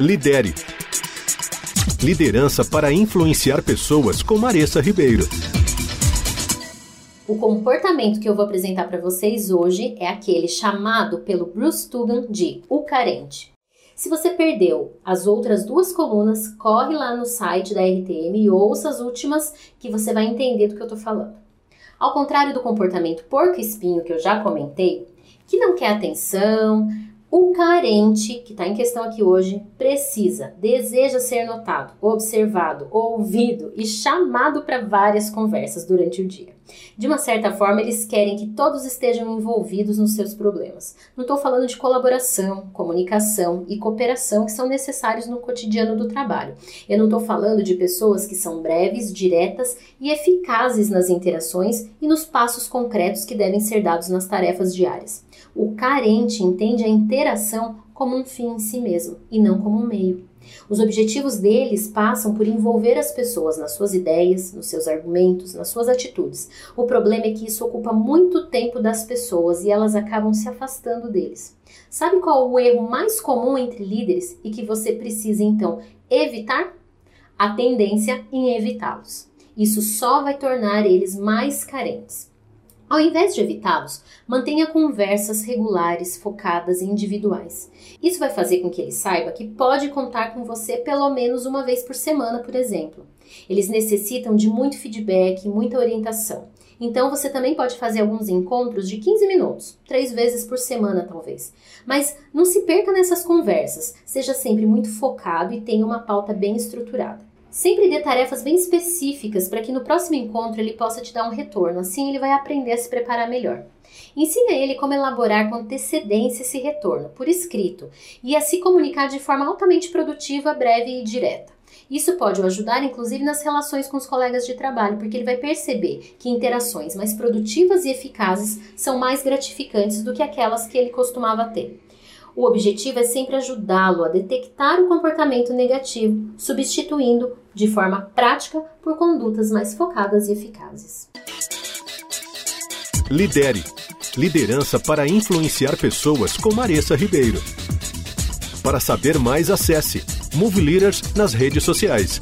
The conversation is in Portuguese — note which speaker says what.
Speaker 1: Lidere. Liderança para influenciar pessoas com Maressa Ribeiro.
Speaker 2: O comportamento que eu vou apresentar para vocês hoje é aquele chamado pelo Bruce Tugan de o carente. Se você perdeu as outras duas colunas, corre lá no site da RTM e ouça as últimas que você vai entender do que eu estou falando. Ao contrário do comportamento porco-espinho que eu já comentei, que não quer atenção, o carente, que está em questão aqui hoje, precisa, deseja ser notado, observado, ouvido e chamado para várias conversas durante o dia. De uma certa forma, eles querem que todos estejam envolvidos nos seus problemas. Não estou falando de colaboração, comunicação e cooperação que são necessários no cotidiano do trabalho. Eu não estou falando de pessoas que são breves, diretas e eficazes nas interações e nos passos concretos que devem ser dados nas tarefas diárias. O carente entende a interação como um fim em si mesmo e não como um meio. Os objetivos deles passam por envolver as pessoas nas suas ideias, nos seus argumentos, nas suas atitudes. O problema é que isso ocupa muito tempo das pessoas e elas acabam se afastando deles. Sabe qual o erro mais comum entre líderes e que você precisa então evitar? A tendência em evitá-los. Isso só vai tornar eles mais carentes. Ao invés de evitá-los, mantenha conversas regulares focadas e individuais. Isso vai fazer com que ele saiba que pode contar com você pelo menos uma vez por semana, por exemplo. Eles necessitam de muito feedback muita orientação. Então você também pode fazer alguns encontros de 15 minutos, três vezes por semana talvez. Mas não se perca nessas conversas, seja sempre muito focado e tenha uma pauta bem estruturada. Sempre dê tarefas bem específicas para que no próximo encontro ele possa te dar um retorno, assim ele vai aprender a se preparar melhor. Ensine a ele como elaborar com antecedência esse retorno, por escrito, e a se comunicar de forma altamente produtiva, breve e direta. Isso pode o ajudar, inclusive, nas relações com os colegas de trabalho, porque ele vai perceber que interações mais produtivas e eficazes são mais gratificantes do que aquelas que ele costumava ter. O objetivo é sempre ajudá-lo a detectar o comportamento negativo, substituindo de forma prática por condutas mais focadas e eficazes.
Speaker 1: Lidere. Liderança para influenciar pessoas com Maressa Ribeiro. Para saber mais, acesse Move Leaders nas redes sociais.